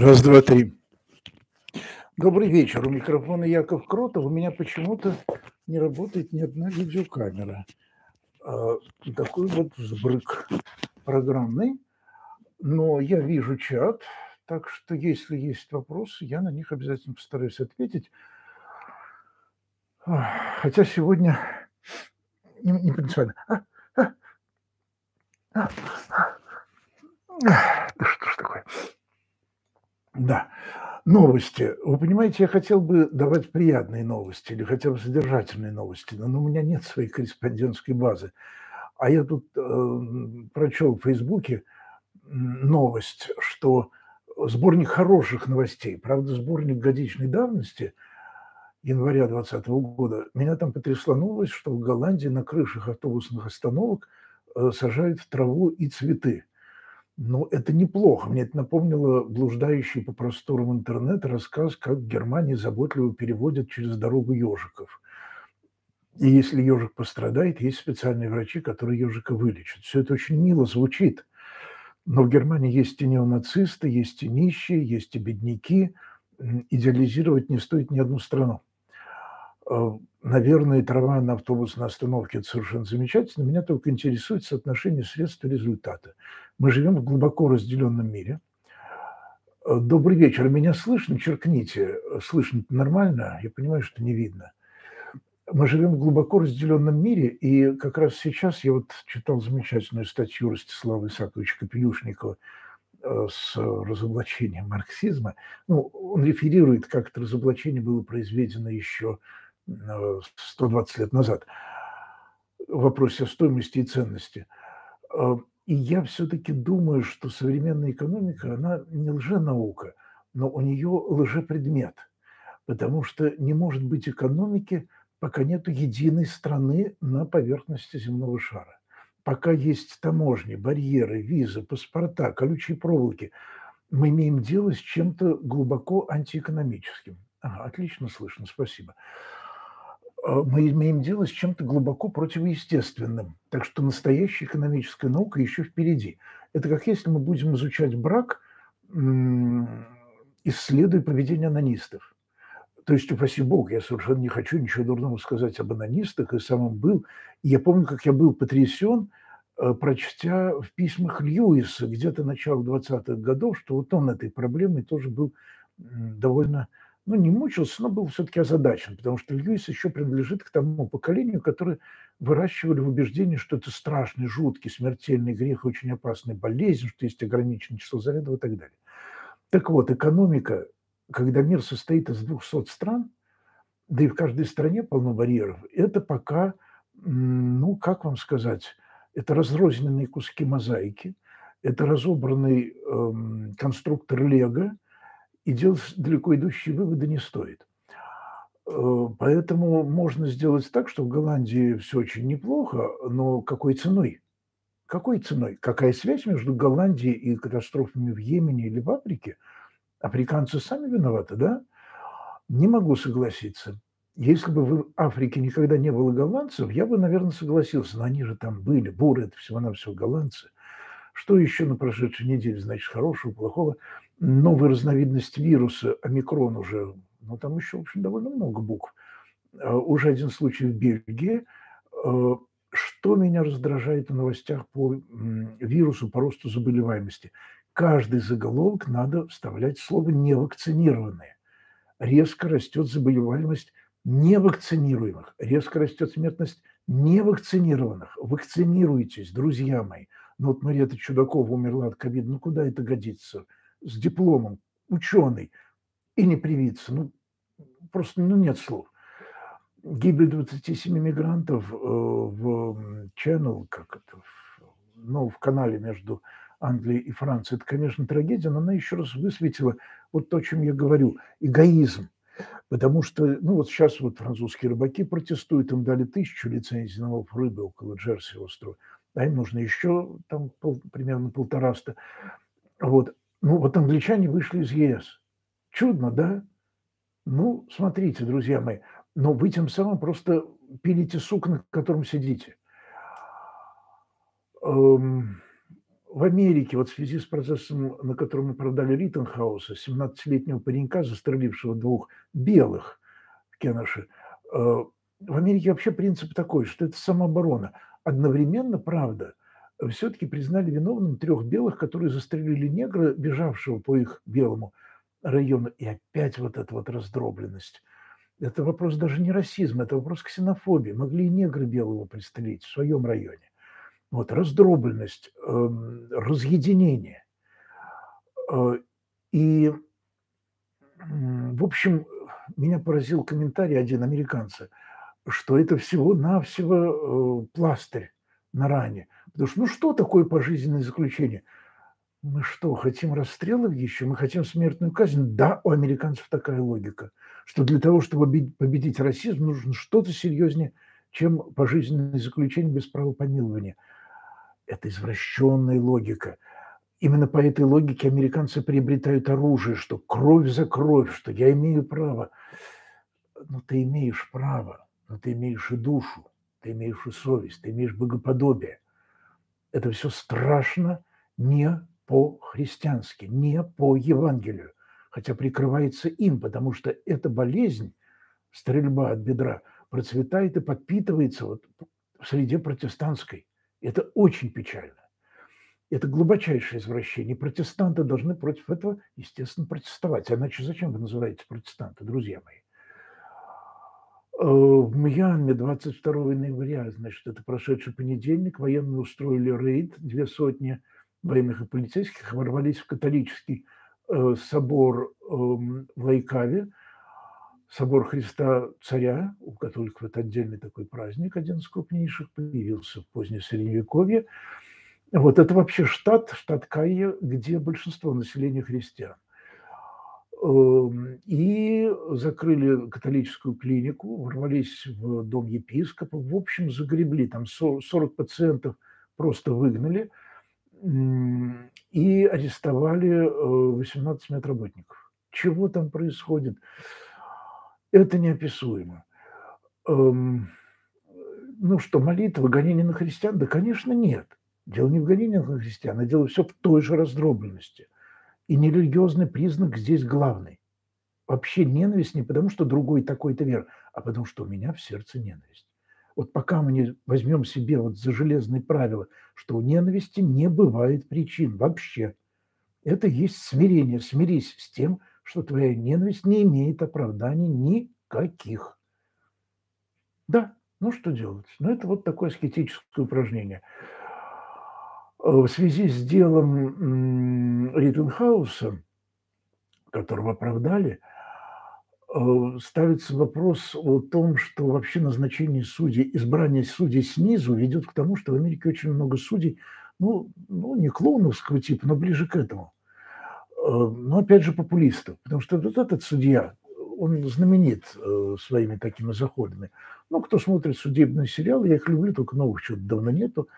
Раз, два, три. Добрый вечер. У микрофона Яков Кротов. У меня почему-то не работает ни одна видеокамера. А, такой вот взбрык программный. Но я вижу чат, так что если есть вопросы, я на них обязательно постараюсь ответить. Хотя сегодня не, не принципиально. А, а, а, а. Да что ж такое? Да. Новости. Вы понимаете, я хотел бы давать приятные новости или хотя бы содержательные новости, но у меня нет своей корреспондентской базы. А я тут э, прочел в Фейсбуке новость, что сборник хороших новостей, правда, сборник годичной давности января 2020 года, меня там потрясла новость, что в Голландии на крышах автобусных остановок э, сажают траву и цветы – ну, это неплохо. Мне это напомнило блуждающий по просторам интернета рассказ, как в Германии заботливо переводят через дорогу ежиков. И если ежик пострадает, есть специальные врачи, которые ежика вылечат. Все это очень мило звучит. Но в Германии есть и неонацисты, есть и нищие, есть и бедняки. Идеализировать не стоит ни одну страну. Э, наверное, трава на автобусной остановке – это совершенно замечательно. Меня только интересует соотношение средств и результата. Мы живем в глубоко разделенном мире. Э, добрый вечер. Меня слышно? Черкните. Слышно нормально? Я понимаю, что не видно. Мы живем в глубоко разделенном мире, и как раз сейчас я вот читал замечательную статью Ростислава Исаковича Капелюшникова э, с разоблачением марксизма. Ну, он реферирует, как это разоблачение было произведено еще 120 лет назад в вопросе стоимости и ценности. И я все-таки думаю, что современная экономика, она не лженаука, но у нее лжепредмет, потому что не может быть экономики, пока нет единой страны на поверхности земного шара. Пока есть таможни, барьеры, визы, паспорта, колючие проволоки, мы имеем дело с чем-то глубоко антиэкономическим. Ага, отлично слышно, спасибо. А, мы имеем дело с чем-то глубоко противоестественным. Так что настоящая экономическая наука еще впереди. Это как если мы будем изучать брак, исследуя поведение анонистов. То есть, упаси бог, я совершенно не хочу ничего дурного сказать об анонистах, и сам был. И я помню, как я был потрясен, э, прочтя в письмах Льюиса где-то начала 20-х годов, что вот он этой проблемой тоже был довольно ну, не мучился, но был все-таки озадачен, потому что Льюис еще принадлежит к тому поколению, которое выращивали в убеждении, что это страшный, жуткий, смертельный грех, очень опасная болезнь, что есть ограниченное число зарядов и так далее. Так вот, экономика, когда мир состоит из 200 стран, да и в каждой стране полно барьеров, это пока, ну, как вам сказать, это разрозненные куски мозаики, это разобранный эм, конструктор Лего – и делать далеко идущие выводы не стоит. Э, поэтому можно сделать так, что в Голландии все очень неплохо, но какой ценой? Какой ценой? Какая связь между Голландией и катастрофами в Йемене или в Африке? Африканцы сами виноваты, да? Не могу согласиться. Если бы в Африке никогда не было голландцев, я бы, наверное, согласился. Но они же там были. Буры – это всего-навсего голландцы. Что еще на прошедшей неделе, значит, хорошего, плохого? Новая разновидность вируса, омикрон уже, ну там еще, в общем, довольно много букв. А, уже один случай в Бельгии. А, что меня раздражает в новостях по вирусу, по росту заболеваемости? Каждый заголовок надо вставлять слово «невакцинированные». Резко растет заболеваемость невакцинируемых, резко растет смертность невакцинированных. Вакцинируйтесь, друзья мои. Ну вот Мария Чудакова умерла от ковида, ну куда это годится? С дипломом, ученый, и не привиться. Ну, просто ну, нет слов. Гибель 27 мигрантов э, в Channel, как это, ну, в канале между Англией и Францией, это, конечно, трагедия, но она еще раз высветила вот то, о чем я говорю, эгоизм. Потому что, ну вот сейчас вот французские рыбаки протестуют, им дали тысячу лицензий на лов рыбы около Джерси острова, а им нужно еще там пол, примерно полтораста. Вот. Ну, вот англичане вышли из ЕС. Чудно, да? Ну, смотрите, друзья мои, но вы тем самым просто пилите сук, на котором сидите. Эм, в Америке, вот в связи с процессом, на котором мы продали Риттенхауса, 17-летнего паренька, застрелившего двух белых в Кенаше, э, в Америке вообще принцип такой, что это самооборона. Одновременно, правда, все-таки признали виновным трех белых, которые застрелили негра, бежавшего по их белому району. И опять вот эта вот раздробленность. Это вопрос даже не расизма, это вопрос ксенофобии. Могли и негры белого пристрелить в своем районе. Вот раздробленность, эм, разъединение. Э, и, в общем, меня поразил комментарий один американца, что это всего-навсего э, пластырь на ране. Потому что, ну что такое пожизненное заключение? Мы что, хотим расстрелов еще? Мы хотим смертную казнь? Да, у американцев такая логика, что для того, чтобы победить расизм, нужно что-то серьезнее, чем пожизненное заключение без права помилования – это извращенная логика. Именно по этой логике американцы приобретают оружие, что кровь за кровь, что я имею право. Но ты имеешь право, но ты имеешь и душу, ты имеешь и совесть, ты имеешь богоподобие. Это все страшно не по-христиански, не по Евангелию, хотя прикрывается им, потому что эта болезнь, стрельба от бедра, процветает и подпитывается вот в среде протестантской. Это очень печально. Это глубочайшее извращение. Протестанты должны против этого, естественно, протестовать. Иначе зачем вы называете протестанты, друзья мои? Э, в Мьянме 22 ноября, значит, это прошедший понедельник, военные устроили рейд, две сотни военных и полицейских ворвались в католический э, собор эм, в Лайкаве, Собор Христа Царя, у католиков это отдельный такой праздник, один из крупнейших, появился в позднее Средневековье. Вот это вообще штат, штат Кайя, где большинство населения христиан. Эм, и закрыли католическую клинику, ворвались в дом епископа, в общем, загребли, там 40 пациентов просто выгнали и арестовали 18 э, медработников. Чего там происходит? Это неописуемо. Эм, ну что, молитва, гонение на христиан? Да, конечно, нет. Дело не в гонении на христиан, а дело все в той же раздробленности. И нерелигиозный признак здесь главный. Вообще ненависть не потому, что другой такой-то вер, а потому, что у меня в сердце ненависть. Вот пока мы не возьмем себе вот за железные правила, что у ненависти не бывает причин вообще. Это есть смирение. Смирись с тем, что твоя ненависть не имеет оправданий никаких. Да, ну что делать? Ну это вот такое аскетическое упражнение. В связи с делом Риттенхауса, которого оправдали, э, ставится вопрос о том, что вообще назначение судей, избрание судей снизу ведет к тому, что в Америке очень много судей, ну, ну не клоуновского типа, но ближе к этому – Э, но опять же популистов, потому что вот этот судья, он знаменит э, своими такими заходами. Ну, кто смотрит судебные сериалы, я их люблю, только новых что-то давно нету.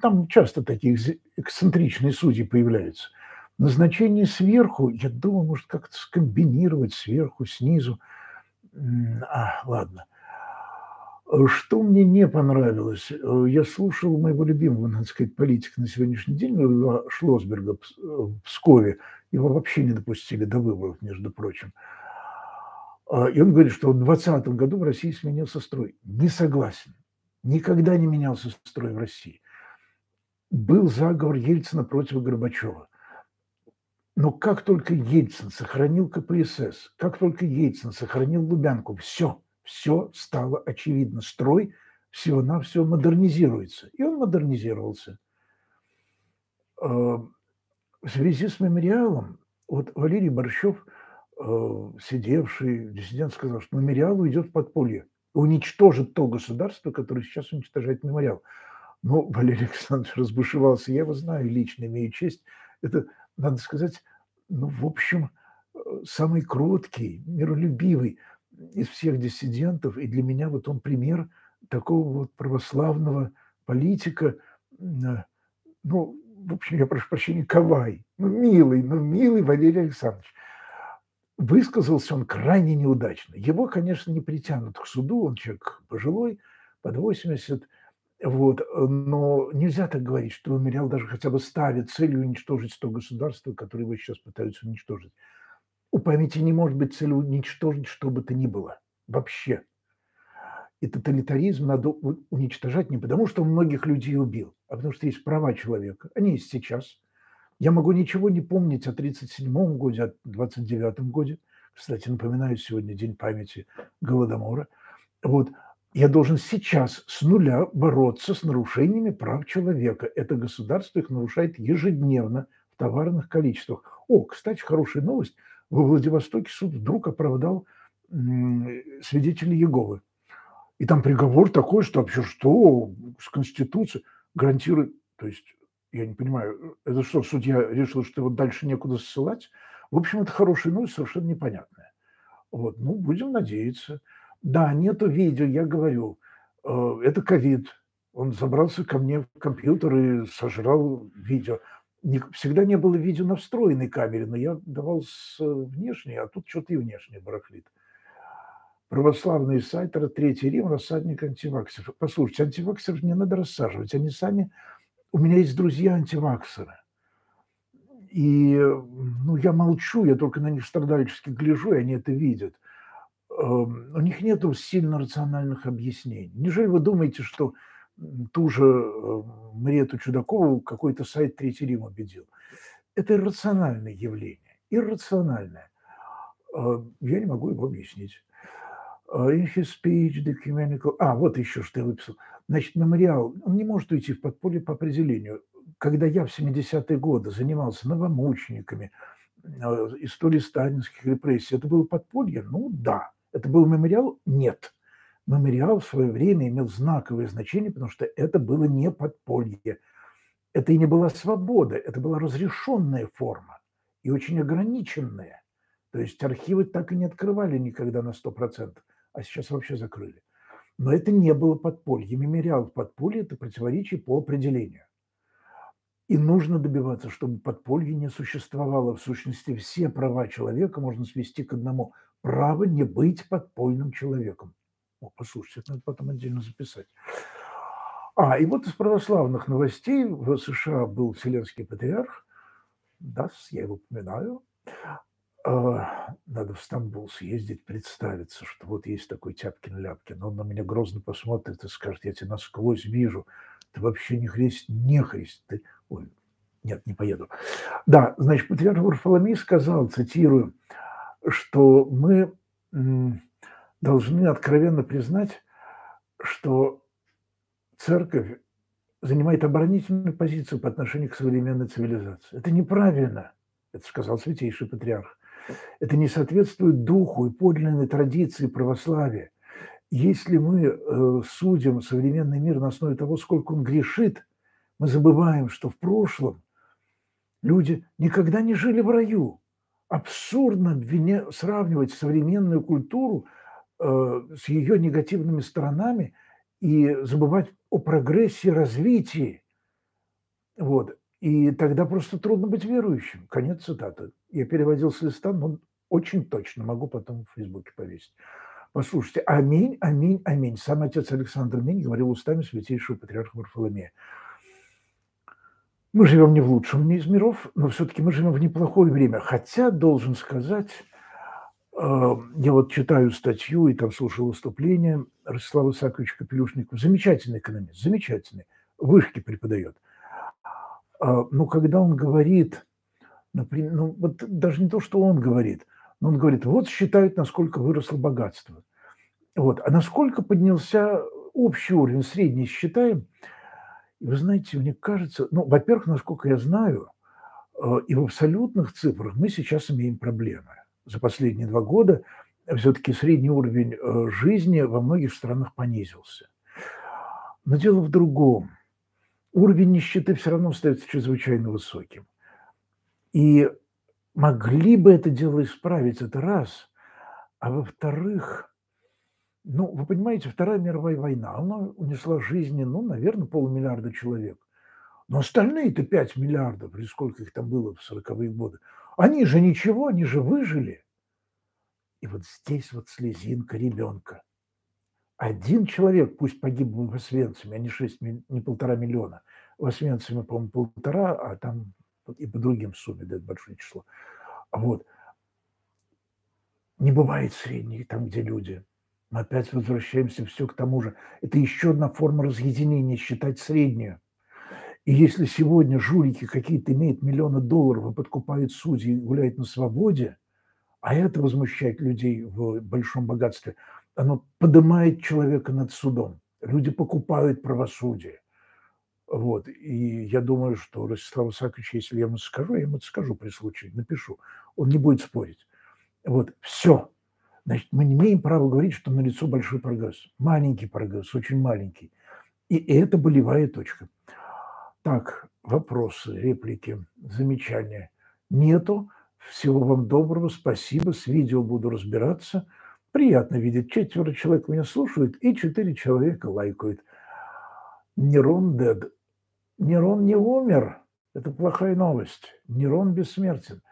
Там часто такие эксцентричные судьи появляются. Назначение сверху, я думаю, может как-то скомбинировать сверху, снизу. А, ладно. Что мне не понравилось? Э, я слушал моего любимого, надо сказать, политика на сегодняшний день, Шлосберга э, в Пскове. Его вообще не допустили до выборов, между прочим. А, и он говорит, что в 2020 году в России сменился строй. Не согласен. Никогда не менялся строй в России. Был заговор Ельцина против Горбачева. Но как только Ельцин сохранил КПСС, как только Ельцин сохранил Лубянку, все – все стало очевидно. Строй всего-навсего модернизируется. И он модернизировался. Э, в связи с мемориалом, вот Валерий Борщев, э, сидевший диссидент, сказал, что мемориал уйдет в подполье, уничтожит то государство, которое сейчас уничтожает мемориал. Но Валерий Александрович разбушевался, я его знаю лично, имею честь. Это, надо сказать, ну, в общем, э, самый кроткий, миролюбивый, из всех диссидентов, и для меня вот он пример такого вот православного политика, ну, в общем, я прошу прощения, Кавай, ну, милый, ну, милый Валерий Александрович. Высказался он крайне неудачно. Его, конечно, не притянут к суду, он человек пожилой, под 80, Вот, но нельзя так говорить, что мемориал даже хотя бы ставит целью уничтожить то государство, которое его сейчас пытаются уничтожить. У памяти не может быть целью уничтожить что бы то ни было. Вообще. И тоталитаризм надо уничтожать не потому, что он многих людей убил, а потому что есть права человека. Они есть сейчас. Я могу ничего не помнить о 1937 годе, о 1929 годе. Кстати, напоминаю, сегодня день памяти Голодомора. Вот. Я должен сейчас с нуля бороться с нарушениями прав человека. Это государство их нарушает ежедневно в товарных количествах. О, кстати, хорошая новость – во Владивостоке суд вдруг оправдал свидетелей Еговы. И там приговор такой, что вообще что с Конституцией гарантирует, то есть я не понимаю, это что, судья решил, что его дальше некуда ссылать? В общем, это хорошая новость, совершенно непонятная. Вот, ну, будем надеяться. Да, нету видео, я говорю, э, это ковид. Он забрался ко мне в компьютер и сожрал видео не, всегда не было видео на встроенной камере, но я давал с э, внешней, а тут что-то и внешнее барахлит. Православный сайт, Третий Рим, рассадник антиваксеров. Послушайте, антиваксеров не надо рассаживать, они сами... У меня есть друзья антиваксеры. И ну, я молчу, я только на них страдальчески гляжу, и они это видят. Эм, у них нет сильно рациональных объяснений. Неужели вы думаете, что ту же э, Мариету Чудакову какой-то сайт Третий Рим убедил. Это иррациональное явление, иррациональное. Э, я не могу его объяснить. Э, in his speech, the. А, вот еще что я выписал. Значит, мемориал, он не может уйти в подполье по определению. Когда я в 70-е годы занимался новомучениками, историей сталинских репрессий, это было подполье? Ну, да. Это был мемориал? Нет мемориал в свое время имел знаковое значение, потому что это было не подполье. Это и не была свобода, это была разрешенная форма и очень ограниченная. То есть архивы так и не открывали никогда на 100%, а сейчас вообще закрыли. Но это не было подполье. Мемориал в подполье – это противоречие по определению. И нужно добиваться, чтобы подполье не существовало. В сущности, все права человека можно свести к одному – право не быть подпольным человеком. О, послушайте, это надо потом отдельно записать. А, и вот из православных новостей в США был Вселенский патриарх, да, я его упоминаю. А, надо в Стамбул съездить, представиться, что вот есть такой Тяпкин-Ляпкин. Он на меня грозно посмотрит и скажет, я тебя насквозь вижу. Ты вообще не христ, не христ. Ты... Ой, нет, не поеду. Да, значит, патриарх Варфоломей сказал, цитирую, что мы должны откровенно признать, что церковь занимает оборонительную позицию по отношению к современной цивилизации. Это неправильно, это сказал святейший патриарх. Это не соответствует духу и подлинной традиции православия. Если мы э, судим современный мир на основе того, сколько он грешит, мы забываем, что в прошлом люди никогда не жили в раю. Абсурдно сравнивать современную культуру Э, с ее негативными сторонами и забывать о прогрессе, развитии. Вот. И тогда просто трудно быть верующим. Конец цитаты. Я переводил с листа, но очень точно могу потом в Фейсбуке повесить. Послушайте, аминь, аминь, аминь. Сам отец Александр Минь говорил устами святейшего патриарха Варфоломея. Мы живем не в лучшем из миров, но все-таки мы живем в неплохое время. Хотя, должен сказать, я вот читаю статью и там слушал выступление Ростислава Исааковича Капелюшникова. Замечательный экономист, замечательный. Вышки преподает. А, но когда он говорит, например, ну вот даже не то, что он говорит, но он говорит, вот считают, насколько выросло богатство. Вот. А насколько поднялся общий уровень, средний считаем. И вы знаете, мне кажется, ну, во-первых, насколько я знаю, э, и в абсолютных цифрах мы сейчас имеем проблемы за последние два года все-таки средний уровень э, жизни во многих странах понизился. Но дело в другом. Уровень нищеты все равно остается чрезвычайно высоким. И могли бы это дело исправить, это раз. А во-вторых, ну, вы понимаете, Вторая мировая война, она унесла жизни, ну, наверное, полумиллиарда человек. Но остальные-то 5 миллиардов, или сколько их там было в 40-е годы, они же ничего, они же выжили. И вот здесь вот слезинка ребенка. Один человек, пусть погиб в Освенциме, а не 6, не полтора миллиона. В Освенциме, по-моему, полтора, а там и по другим сумме дает большое число. Вот. Не бывает средних там, где люди. Мы опять возвращаемся все к тому же. Это еще одна форма разъединения, считать среднюю. И если сегодня жулики какие-то имеют миллионы долларов и подкупают судьи и гуляют на свободе, а это возмущает людей в большом богатстве, оно поднимает человека над судом. Люди покупают правосудие. Вот. И я думаю, что Ростислав Исаакович, если я ему скажу, я ему это скажу при случае, напишу. Он не будет спорить. Вот, все. Значит, мы не имеем права говорить, что налицо большой прогресс. Маленький прогресс, очень маленький. И это болевая точка. Так, вопросы, реплики, замечания. Нету. Всего вам доброго, спасибо. С видео буду разбираться. Приятно видеть. Четверо человек меня слушают, и четыре человека лайкают. Нерон дед. Нерон не умер. Это плохая новость. Нерон бессмертен.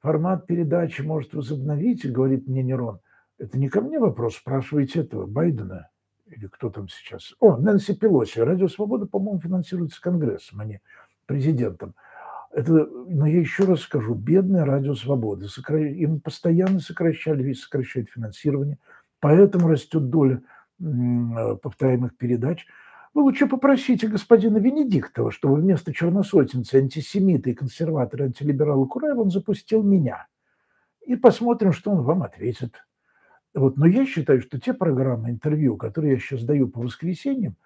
Формат передачи может возобновить, говорит мне Нерон. Это не ко мне вопрос, спрашивайте этого, Байдена или кто там сейчас. О, Нэнси Пелоси. Радио Свобода, по-моему, финансируется Конгрессом, а не президентом. Это, но я еще раз скажу, бедная Радио Свобода. Им постоянно сокращали, сокращают финансирование, поэтому растет доля повторяемых передач – вы лучше попросите господина Венедиктова, чтобы вместо черносотенца, антисемита и консерватора, антилиберала Кураева он запустил меня. И посмотрим, что он вам ответит. Вот. Но я считаю, что те программы интервью, которые я сейчас даю по воскресеньям,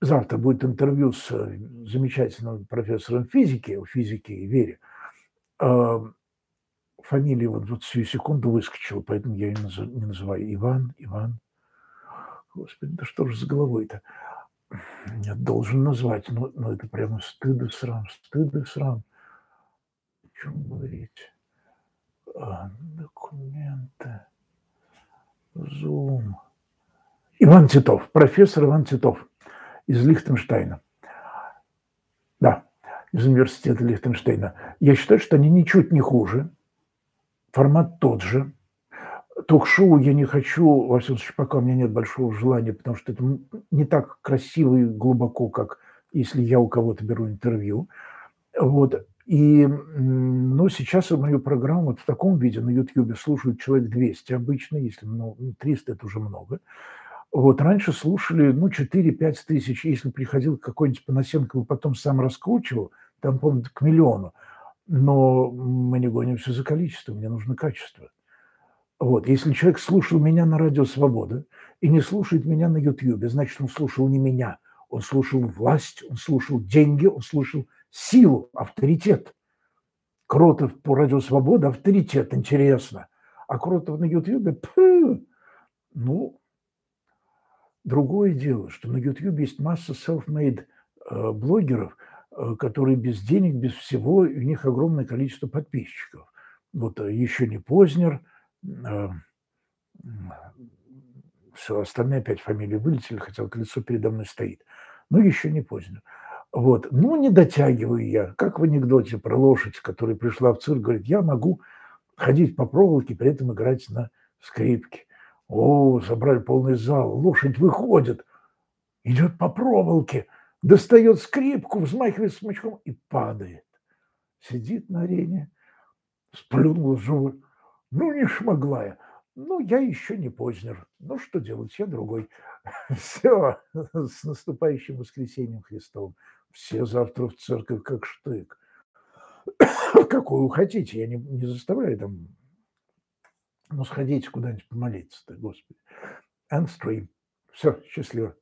завтра будет интервью с э, замечательным профессором физики, физики и Вере, а, фамилия вот, вот всю секунду выскочила, поэтому я ее не называю Иван, Иван. Господи, да что же с головой-то? Я должен назвать, но, но это прямо стыд и срам, стыд и срам. О чем говорить? А, документы, Зум. Иван Титов, профессор Иван Титов из Лихтенштейна. Да, из университета Лихтенштейна. Я считаю, что они ничуть не хуже. Формат тот же ток-шоу я не хочу, во всяком случае, пока у меня нет большого желания, потому что это не так красиво и глубоко, как если я у кого-то беру интервью. Вот. И, но сейчас мою программу вот в таком виде на YouTube слушают человек 200 обычно, если ну, 300 – это уже много. Вот раньше слушали, ну, 4-5 тысяч. Если приходил какой-нибудь Панасенко, и потом сам раскручивал, там, помню, к миллиону. Но мы не гонимся за количество, мне нужно качество. Вот. Если человек слушал меня на радио «Свобода» и не слушает меня на Ютьюбе, значит, он слушал не меня. Он слушал власть, он слушал деньги, он слушал силу, авторитет. Кротов по радио «Свобода» – авторитет, интересно. А Кротов на Ютьюбе – ну, другое дело, что на Ютьюбе есть масса self-made э, блогеров, э, которые без денег, без всего, у них огромное количество подписчиков. Вот э, еще не Познер – все, остальные опять фамилии вылетели, хотя колесо передо мной стоит. Но еще не поздно. Вот. Ну, не дотягиваю я. Как в анекдоте про лошадь, которая пришла в цирк, говорит, я могу ходить по проволоке, при этом играть на скрипке. О, собрали полный зал, лошадь выходит, идет по проволоке, достает скрипку, взмахивает смычком и падает. Сидит на арене, сплюнул зубы, ну, не шмогла я. Ну, я еще не Познер. Ну, что делать, я другой. Все, с наступающим воскресеньем Христовым. Все завтра в церковь как штык. Какую хотите, я не, не заставляю там. Ну, сходите куда-нибудь помолиться-то, Господи. Stream. Все, счастливо.